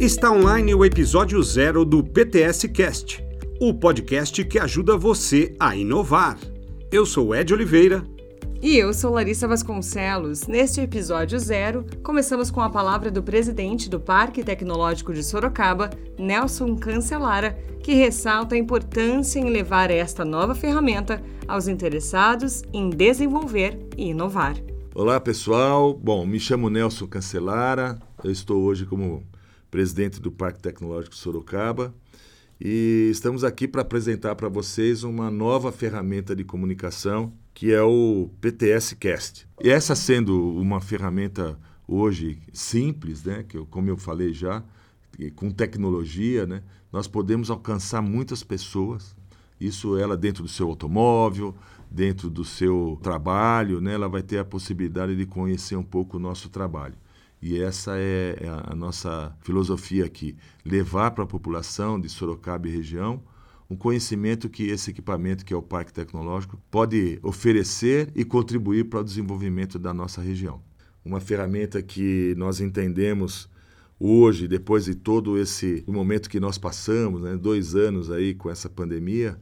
Está online o episódio zero do PTS Cast, o podcast que ajuda você a inovar. Eu sou Ed Oliveira. E eu sou Larissa Vasconcelos. Neste episódio zero, começamos com a palavra do presidente do Parque Tecnológico de Sorocaba, Nelson Cancelara, que ressalta a importância em levar esta nova ferramenta aos interessados em desenvolver e inovar. Olá pessoal, bom, me chamo Nelson Cancelara, eu estou hoje como presidente do Parque Tecnológico Sorocaba e estamos aqui para apresentar para vocês uma nova ferramenta de comunicação que é o PTS Cast. E essa sendo uma ferramenta hoje simples, né, que eu, como eu falei já, com tecnologia, né, nós podemos alcançar muitas pessoas. Isso ela dentro do seu automóvel, dentro do seu trabalho, né, ela vai ter a possibilidade de conhecer um pouco o nosso trabalho. E essa é, é a nossa filosofia aqui: levar para a população de Sorocaba e região um conhecimento que esse equipamento, que é o Parque Tecnológico, pode oferecer e contribuir para o desenvolvimento da nossa região. Uma ferramenta que nós entendemos hoje, depois de todo esse momento que nós passamos, né, dois anos aí com essa pandemia,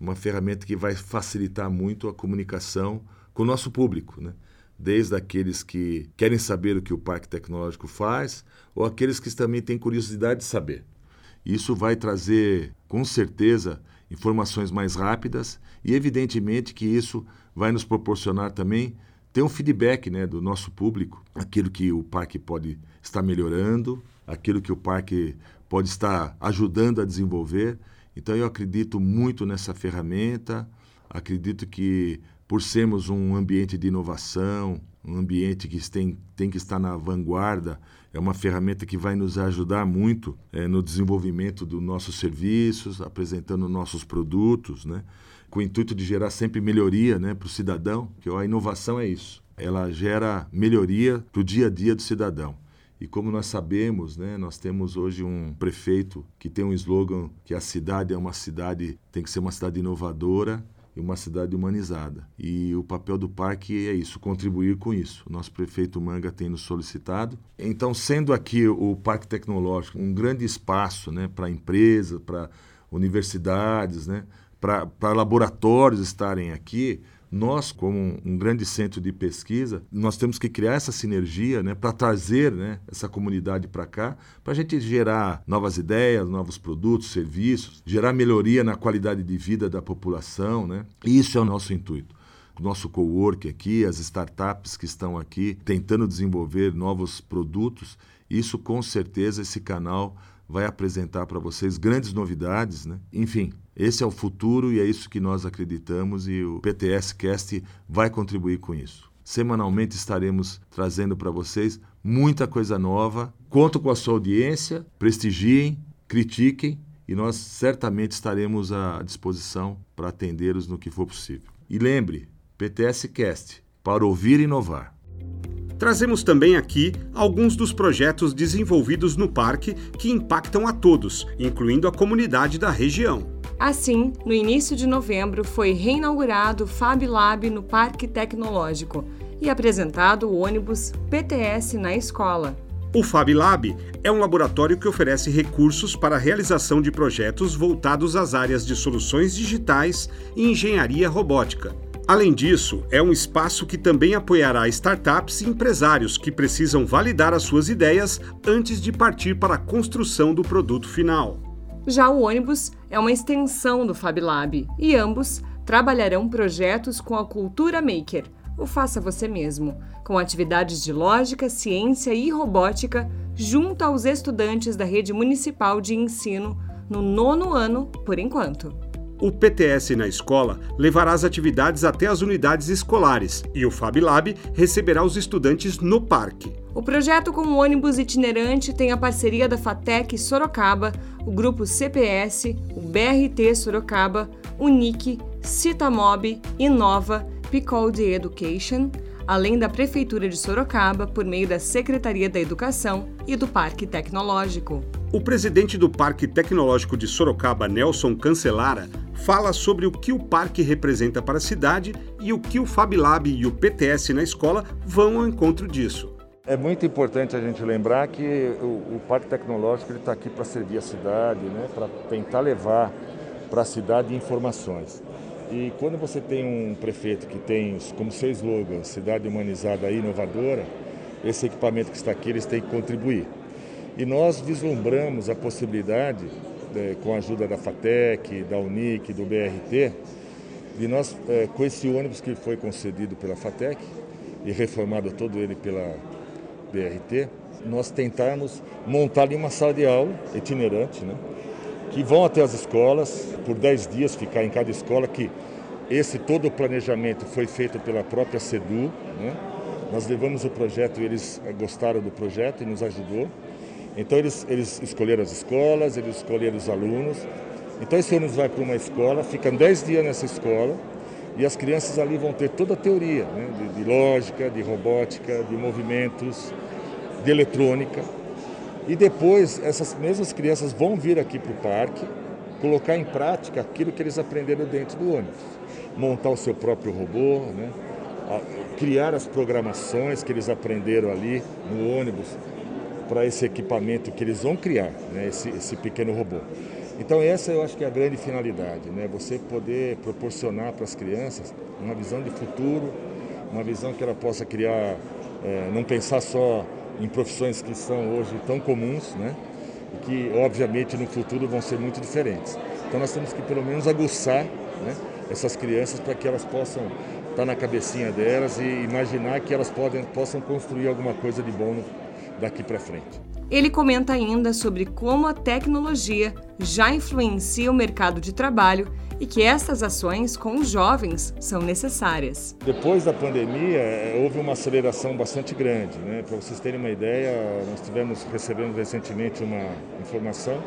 uma ferramenta que vai facilitar muito a comunicação com o nosso público, né? Desde aqueles que querem saber o que o Parque Tecnológico faz, ou aqueles que também têm curiosidade de saber. Isso vai trazer, com certeza, informações mais rápidas e, evidentemente, que isso vai nos proporcionar também ter um feedback né, do nosso público, aquilo que o parque pode estar melhorando, aquilo que o parque pode estar ajudando a desenvolver. Então, eu acredito muito nessa ferramenta, acredito que, por sermos um ambiente de inovação, um ambiente que tem, tem que estar na vanguarda, é uma ferramenta que vai nos ajudar muito é, no desenvolvimento dos nossos serviços, apresentando nossos produtos, né? com o intuito de gerar sempre melhoria né, para o cidadão, que a inovação é isso. Ela gera melhoria para o dia a dia do cidadão. E como nós sabemos, né, nós temos hoje um prefeito que tem um slogan que a cidade é uma cidade, tem que ser uma cidade inovadora, e uma cidade humanizada. E o papel do parque é isso, contribuir com isso. O nosso prefeito Manga tem nos solicitado. Então, sendo aqui o Parque Tecnológico um grande espaço né, para empresas, para universidades, né, para laboratórios estarem aqui, nós, como um grande centro de pesquisa, nós temos que criar essa sinergia né, para trazer né, essa comunidade para cá, para a gente gerar novas ideias, novos produtos, serviços, gerar melhoria na qualidade de vida da população. Né? E isso é o nosso intuito o nosso co-work aqui, as startups que estão aqui tentando desenvolver novos produtos, isso com certeza esse canal vai apresentar para vocês grandes novidades, né? Enfim, esse é o futuro e é isso que nós acreditamos e o PTS Cast vai contribuir com isso. Semanalmente estaremos trazendo para vocês muita coisa nova. Conto com a sua audiência, prestigiem, critiquem e nós certamente estaremos à disposição para atendê-los no que for possível. E lembre, PTS Cast, para ouvir e inovar. Trazemos também aqui alguns dos projetos desenvolvidos no parque que impactam a todos, incluindo a comunidade da região. Assim, no início de novembro foi reinaugurado o Fab Lab no Parque Tecnológico e apresentado o ônibus PTS na escola. O Fab Lab é um laboratório que oferece recursos para a realização de projetos voltados às áreas de soluções digitais e engenharia robótica. Além disso, é um espaço que também apoiará startups e empresários que precisam validar as suas ideias antes de partir para a construção do produto final. Já o ônibus é uma extensão do Fab Lab e ambos trabalharão projetos com a cultura maker, o faça você mesmo, com atividades de lógica, ciência e robótica junto aos estudantes da rede municipal de ensino no nono ano, por enquanto. O PTS na escola levará as atividades até as unidades escolares e o Fab Lab receberá os estudantes no parque. O projeto com o ônibus itinerante tem a parceria da FATEC Sorocaba, o grupo CPS, o BRT Sorocaba, o NIC, Citamob, Inova, Picode Education, além da Prefeitura de Sorocaba por meio da Secretaria da Educação e do Parque Tecnológico. O presidente do Parque Tecnológico de Sorocaba, Nelson Cancelara, fala sobre o que o parque representa para a cidade e o que o Fab Lab e o PTS na escola vão ao encontro disso. É muito importante a gente lembrar que o, o Parque Tecnológico está aqui para servir a cidade, né, para tentar levar para a cidade informações. E quando você tem um prefeito que tem como seu slogan cidade humanizada e inovadora, esse equipamento que está aqui eles têm que contribuir. E nós vislumbramos a possibilidade, é, com a ajuda da FATEC, da UNIC, do BRT, de nós, é, com esse ônibus que foi concedido pela FATEC e reformado todo ele pela BRT, nós tentarmos montar ali uma sala de aula itinerante, né? que vão até as escolas, por 10 dias ficar em cada escola, que esse todo o planejamento foi feito pela própria SEDU. Né? Nós levamos o projeto eles gostaram do projeto e nos ajudou. Então eles, eles escolheram as escolas, eles escolheram os alunos. Então esse ônibus vai para uma escola, ficam 10 dias nessa escola, e as crianças ali vão ter toda a teoria né, de, de, lógica, de robótica, de movimentos, de eletrônica. E depois essas mesmas crianças vão vir aqui para o parque colocar em prática aquilo que eles aprenderam dentro do ônibus. Montar o seu próprio robô, né, criar as programações que eles aprenderam ali no ônibus para esse equipamento que eles vão criar, né, esse, esse pequeno robô. Então essa eu acho que é a grande finalidade, né? Você poder proporcionar para as crianças uma visão de futuro, uma visão que ela possa criar, é, não pensar só em profissões que são hoje tão comuns, né? E que obviamente no futuro vão ser muito diferentes. Então nós temos que pelo menos aguçar né, essas crianças para que elas possam estar na cabecinha delas e imaginar que elas podem, possam construir alguma coisa de bom daqui para frente. Ele comenta ainda sobre como a tecnologia já influencia o mercado de trabalho e que essas ações com os jovens são necessárias. Depois da pandemia, eh, houve uma aceleração bastante grande. Né? Para vocês terem uma ideia, nós tivemos recebendo recentemente uma informação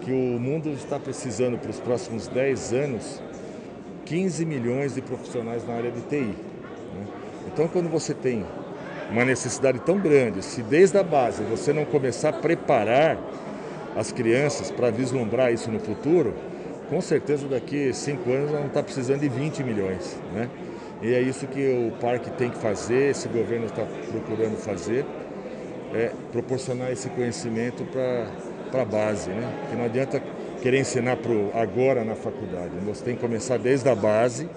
que o mundo está precisando para os próximos 10 anos 15 milhões de profissionais na área de TI. Né? Então, quando você tem uma necessidade tão grande, se desde a base você não começar a preparar as crianças para vislumbrar isso no futuro, com certeza daqui cinco anos não está precisando de 20 milhões. Né? E é isso que o parque tem que fazer, esse governo está procurando fazer, é proporcionar esse conhecimento para a base. Né? Que não adianta querer ensinar pro, agora na faculdade, você tem que começar desde a base.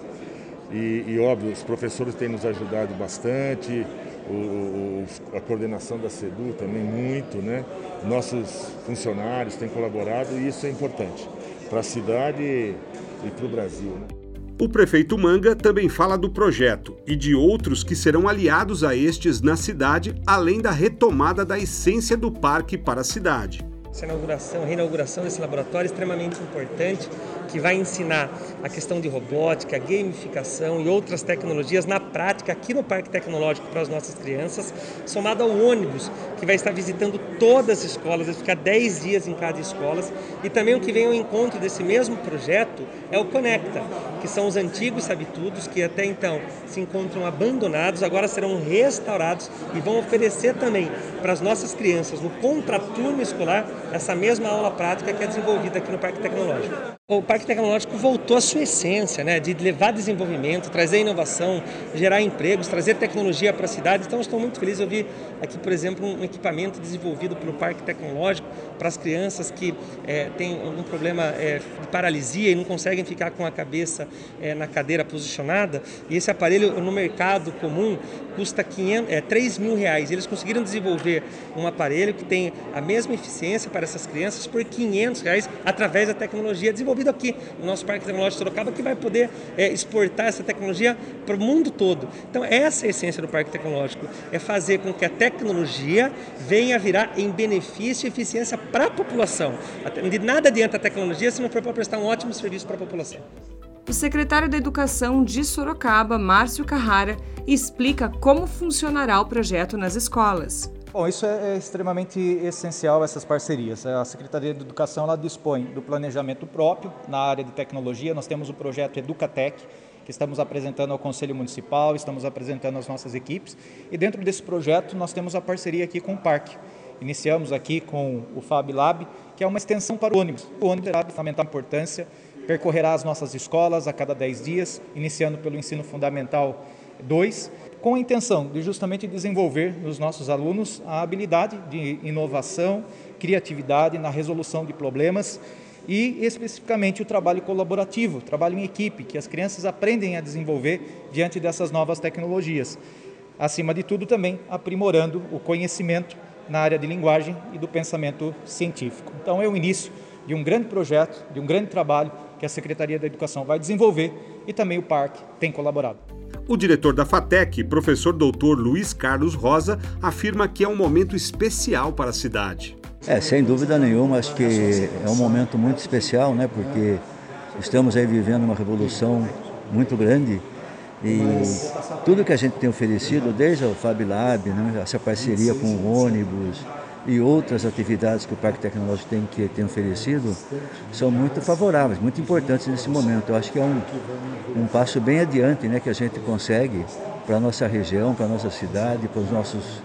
E, e óbvio, os professores têm nos ajudado bastante, o, a coordenação da SEDU também muito, né? Nossos funcionários têm colaborado e isso é importante para a cidade e para o Brasil. Né? O prefeito Manga também fala do projeto e de outros que serão aliados a estes na cidade, além da retomada da essência do parque para a cidade. Essa inauguração, reinauguração desse laboratório é extremamente importante que vai ensinar a questão de robótica, gamificação e outras tecnologias na prática aqui no Parque Tecnológico para as nossas crianças, somado ao ônibus que vai estar visitando todas as escolas, vai ficar 10 dias em cada escola. E também o que vem ao encontro desse mesmo projeto é o Conecta, que são os antigos sabitudos que até então se encontram abandonados, agora serão restaurados e vão oferecer também para as nossas crianças no contraturno escolar essa mesma aula prática que é desenvolvida aqui no Parque Tecnológico. O Parque Tecnológico voltou à sua essência, né, de levar desenvolvimento, trazer inovação, gerar empregos, trazer tecnologia para a cidade. Então, estou muito feliz. Eu vi aqui, por exemplo, um equipamento desenvolvido pelo Parque Tecnológico para as crianças que é, têm um problema é, de paralisia e não conseguem ficar com a cabeça é, na cadeira posicionada. E esse aparelho, no mercado comum, custa 500, é, 3 mil reais. Eles conseguiram desenvolver um aparelho que tem a mesma eficiência para essas crianças por 500 reais através da tecnologia desenvolvida desenvolvido no nosso Parque Tecnológico de Sorocaba, que vai poder é, exportar essa tecnologia para o mundo todo. Então, essa é a essência do Parque Tecnológico, é fazer com que a tecnologia venha virar em benefício e eficiência para a população. De nada adianta a tecnologia se não for para prestar um ótimo serviço para a população. O secretário da Educação de Sorocaba, Márcio Carrara, explica como funcionará o projeto nas escolas. Bom, isso é, é, extremamente essencial, essas parcerias. A Secretaria de Educação ela dispõe do planejamento próprio na área de tecnologia. Nós temos o projeto Educatec, que estamos apresentando ao Conselho Municipal, estamos apresentando às nossas equipes. E dentro desse projeto nós temos a parceria aqui com o Parque. Iniciamos aqui com o Fab Lab, que é uma extensão para o ônibus. O ônibus terá de fundamental importância, percorrerá as nossas escolas a cada 10 dias, iniciando pelo ensino fundamental 2 com a intenção de justamente desenvolver nos nossos alunos a habilidade de inovação, criatividade na resolução de problemas e especificamente o trabalho colaborativo, trabalho em equipe, que as crianças aprendem a desenvolver diante dessas novas tecnologias. Acima de tudo, também aprimorando o conhecimento na área de linguagem e do pensamento científico. Então, é o início de um grande projeto, de um grande trabalho que a Secretaria da Educação vai desenvolver e também o parque tem colaborado. O diretor da FATEC, professor doutor Luiz Carlos Rosa, afirma que é um momento especial para a cidade. É, sem dúvida nenhuma, acho que é um momento muito especial, né? Porque estamos aí vivendo uma revolução muito grande e tudo que a gente tem oferecido, desde o Fab Lab, né? essa parceria com o ônibus, e outras atividades que o Parque Tecnológico tem, que tem oferecido são muito favoráveis, muito importantes nesse momento. Eu acho que é um, um passo bem adiante né, que a gente consegue para a nossa região, para a nossa cidade, para os nossos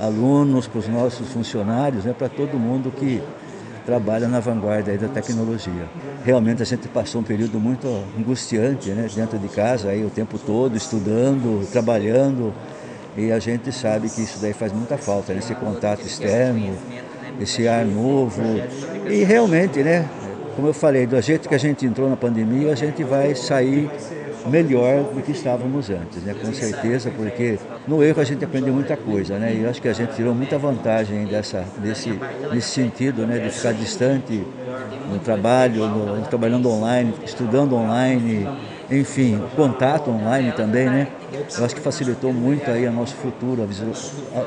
alunos, para os nossos funcionários, né, para todo mundo que trabalha na vanguarda da tecnologia. Realmente a gente passou um período muito angustiante né, dentro de casa, aí, o tempo todo, estudando, trabalhando, e a gente sabe que isso daí faz muita falta, né? esse contato externo, esse ar novo. E realmente, né? Como eu falei, do jeito que a gente entrou na pandemia, a gente vai sair melhor do que estávamos antes, né? Com certeza, porque no erro a gente aprendeu muita coisa, né? E eu acho que a gente tirou muita vantagem dessa, desse, nesse sentido, né? De ficar distante no trabalho, no, trabalhando online, estudando online, enfim, contato online também, né? Eu acho que facilitou muito aí o nosso futuro,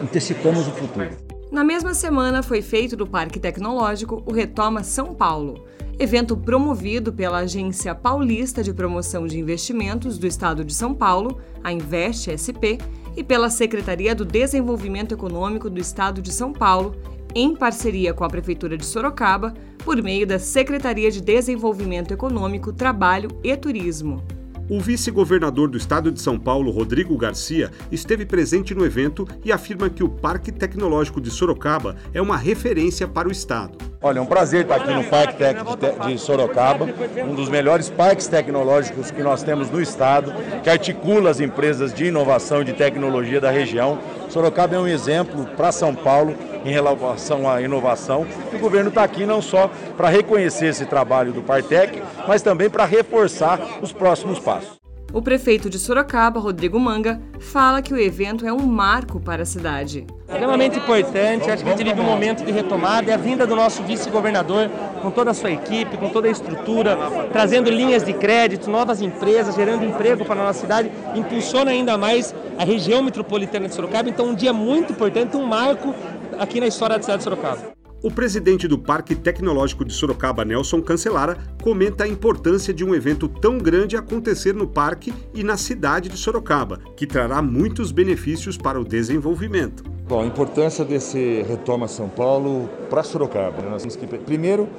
antecipamos o futuro. Na mesma semana foi feito do Parque Tecnológico o Retoma São Paulo, evento promovido pela Agência Paulista de Promoção de Investimentos do Estado de São Paulo, a Invest SP, e pela Secretaria do Desenvolvimento Econômico do Estado de São Paulo, em parceria com a Prefeitura de Sorocaba, por meio da Secretaria de Desenvolvimento Econômico, Trabalho e Turismo. O vice-governador do estado de São Paulo, Rodrigo Garcia, esteve presente no evento e afirma que o Parque Tecnológico de Sorocaba é uma referência para o estado. Olha, é um prazer estar aqui no Parque Técnico de Sorocaba, um dos melhores parques tecnológicos que nós temos no estado, que articula as empresas de inovação e de tecnologia da região. Sorocaba é um exemplo para São Paulo em relação à inovação. E o governo está aqui não só para reconhecer esse trabalho do Partec, mas também para reforçar os próximos passos. O prefeito de Sorocaba, Rodrigo Manga, fala que o evento é um marco para a cidade. Extremamente importante, acho que a gente vive um momento de retomada e a vinda do nosso vice-governador com toda a sua equipe, com toda a estrutura, trazendo linhas de crédito, novas empresas, gerando emprego para a nossa cidade, impulsiona ainda mais a região metropolitana de Sorocaba. Então, um dia muito importante, um marco aqui na história da cidade de Sorocaba. O presidente do Parque Tecnológico de Sorocaba, Nelson Cancelara, comenta a importância de um evento tão grande acontecer no parque e na cidade de Sorocaba, que trará muitos benefícios para o desenvolvimento. Bom, a importância desse Retoma São Paulo para Sorocaba. Né? Nós temos que, primeiro,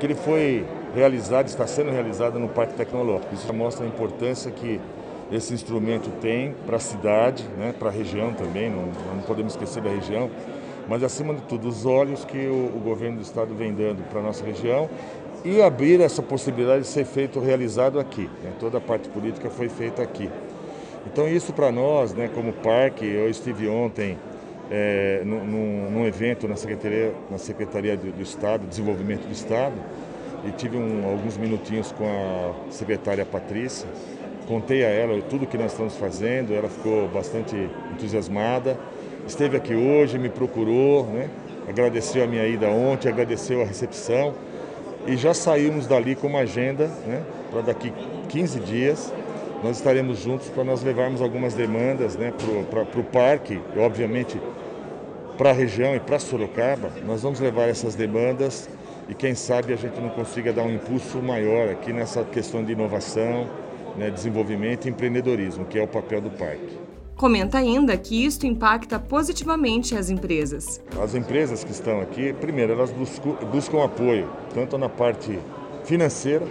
que ele foi realizado, está sendo realizado no Parque Tecnológico. Isso mostra a importância que esse instrumento tem para a cidade, né? para a região também, não, não podemos esquecer da região mas acima de tudo os olhos que o, o governo do estado vem dando para a nossa região e abrir essa possibilidade de ser feito, realizado aqui. Né? Toda a parte política foi feita aqui. Então isso para nós, né, como parque, eu estive ontem é, num, num, evento na Secretaria, na Secretaria do, do, Estado, Desenvolvimento do Estado, e tive um, alguns minutinhos com a secretária Patrícia. Contei a ela tudo que nós estamos fazendo, ela ficou bastante entusiasmada esteve aqui hoje, me procurou, né? agradeceu a minha ida ontem, agradeceu a recepção e já saímos dali com uma agenda né? para daqui 15 dias nós estaremos juntos para nós levarmos algumas demandas né? para o parque e obviamente para a região e para Sorocaba. Nós vamos levar essas demandas e quem sabe a gente não consiga dar um impulso maior aqui nessa questão de inovação, né? desenvolvimento e empreendedorismo, que é o papel do parque. Comenta ainda que isto impacta positivamente as empresas. As empresas que estão aqui, primeiro, elas buscam, buscam apoio, tanto na parte financeira,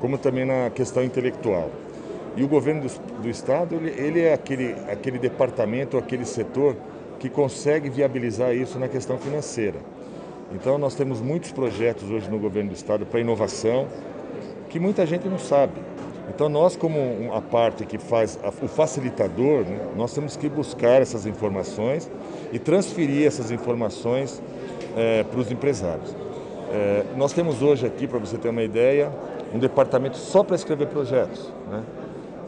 como também na questão intelectual. E o governo do, do Estado, ele, ele, é aquele, aquele departamento, aquele setor que consegue viabilizar isso na questão financeira. Então, nós temos muitos projetos hoje no governo do Estado para inovação, que muita gente não sabe. Então nós, como a parte que faz o facilitador, né, nós temos que buscar essas informações e transferir essas informações é, para os empresários. É, nós temos hoje aqui, para você ter uma ideia, um departamento só para escrever projetos. Né?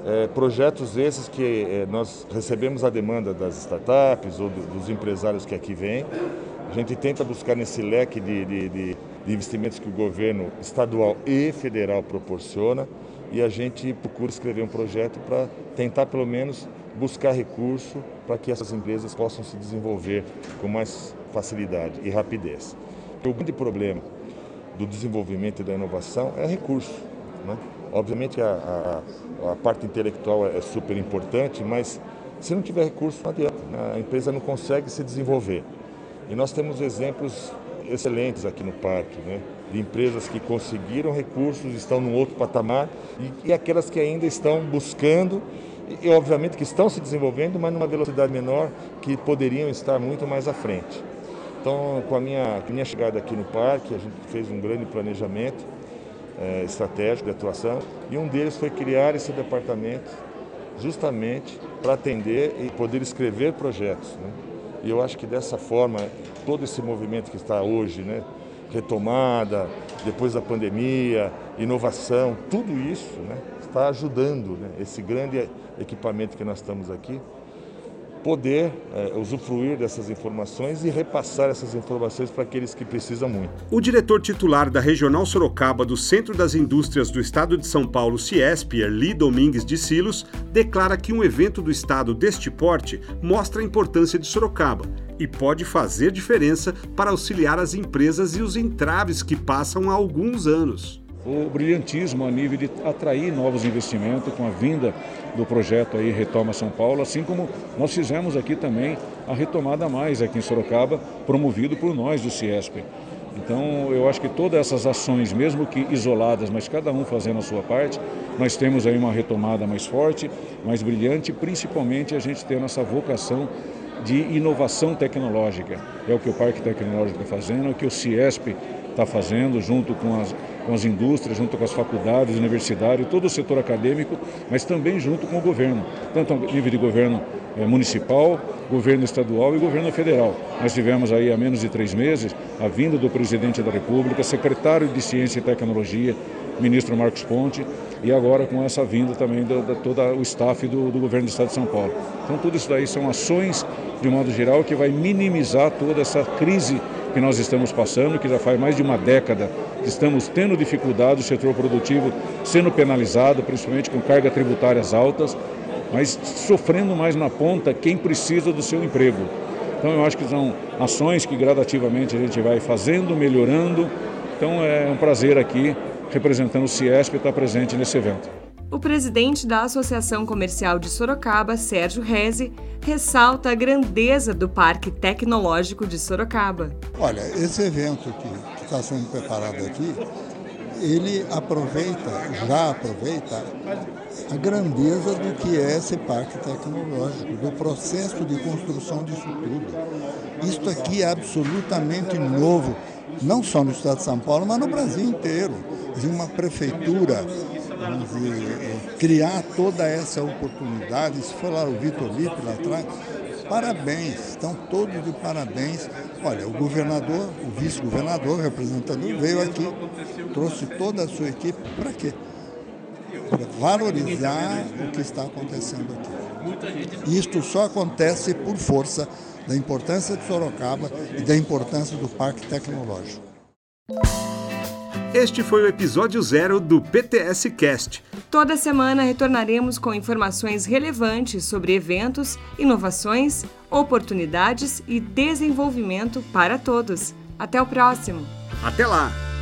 É, projetos esses que é, nós recebemos a demanda das startups ou do, dos empresários que aqui vêm. A gente tenta buscar nesse leque de, de, de, de investimentos que o governo estadual e federal proporciona e a gente procura escrever um projeto para tentar pelo menos buscar recurso para que essas empresas possam se desenvolver com mais facilidade e rapidez. O grande problema do desenvolvimento e da inovação é recurso. Né? Obviamente a, a, a, parte intelectual é super importante, mas se não tiver recurso não adianta, né? a empresa não consegue se desenvolver. E nós temos exemplos excelentes aqui no parque, né? de empresas que conseguiram recursos, estão num outro patamar, e, e aquelas que ainda estão buscando e, obviamente que estão se desenvolvendo, mas numa velocidade menor, que poderiam estar muito mais à frente. Então, com a minha, com a minha chegada aqui no parque, a gente fez um grande planejamento é, estratégico de atuação e um deles foi criar esse departamento justamente para atender e poder escrever projetos. Né? E eu acho que dessa forma, todo esse movimento que está hoje, né, retomada, depois da pandemia, inovação, tudo isso né, está ajudando né, esse grande equipamento que nós estamos aqui poder é, usufruir dessas informações e repassar essas informações para aqueles que precisam muito. O diretor titular da Regional Sorocaba do Centro das Indústrias do Estado de São Paulo, Ciesp, Erli Domingues de Silos, declara que um evento do Estado deste porte mostra a importância de Sorocaba e pode fazer diferença para auxiliar as empresas e os entraves que passam há alguns anos o brilhantismo a nível de atrair novos investimentos com a vinda do projeto aí Retoma São Paulo, assim como nós fizemos aqui também a retomada mais aqui em Sorocaba, promovido por nós do Ciesp. Então, eu acho que todas essas ações, mesmo que isoladas, mas cada um fazendo a sua parte, nós temos aí uma retomada mais forte, mais brilhante, principalmente a gente tendo essa vocação de inovação tecnológica. É o que o Parque Tecnológico está fazendo, é o que o Ciesp está fazendo, junto com as, com as indústrias, junto com as faculdades, universidades, todo o setor acadêmico, mas também junto com o governo, tanto a nível de governo eh, municipal, governo estadual e governo federal. Nós tivemos aí há menos de três meses a vinda do presidente da República, secretário de Ciência e Tecnologia, ministro Marcos Ponte, e agora com essa vinda também de, de todo o staff do, do, governo do Estado de São Paulo. Então tudo isso daí são ações, de modo geral, que vai minimizar toda essa crise que nós estamos passando, que já faz mais de uma década que estamos tendo dificuldade, o setor produtivo sendo penalizado, principalmente com cargas tributárias altas, mas sofrendo mais na ponta quem precisa do seu emprego. Então eu acho que são ações que gradativamente a gente vai fazendo, melhorando. Então é um prazer aqui, representando o Ciesp, estar presente nesse evento. O presidente da Associação Comercial de Sorocaba, Sérgio Reze, ressalta a grandeza do Parque Tecnológico de Sorocaba. Olha, esse evento que está sendo preparado aqui, ele aproveita, já aproveita a grandeza do que é esse parque tecnológico, do processo de construção disso tudo. Isto aqui é absolutamente novo, não só no estado de São Paulo, mas no Brasil inteiro. De uma prefeitura vamos dizer, é, criar toda essa oportunidade. Se foi lá o Vitor Lipe lá atrás, parabéns, estão todos de parabéns. Olha, o governador, o vice-governador, o representante, veio aqui, trouxe toda a sua equipe, para quê? Para valorizar o que está acontecendo aqui. Isto só acontece por força da importância de Sorocaba e da importância do Parque Tecnológico. Este foi o episódio zero do PTS Cast. Toda semana retornaremos com informações relevantes sobre eventos, inovações, oportunidades e desenvolvimento para todos. Até o próximo. Até lá!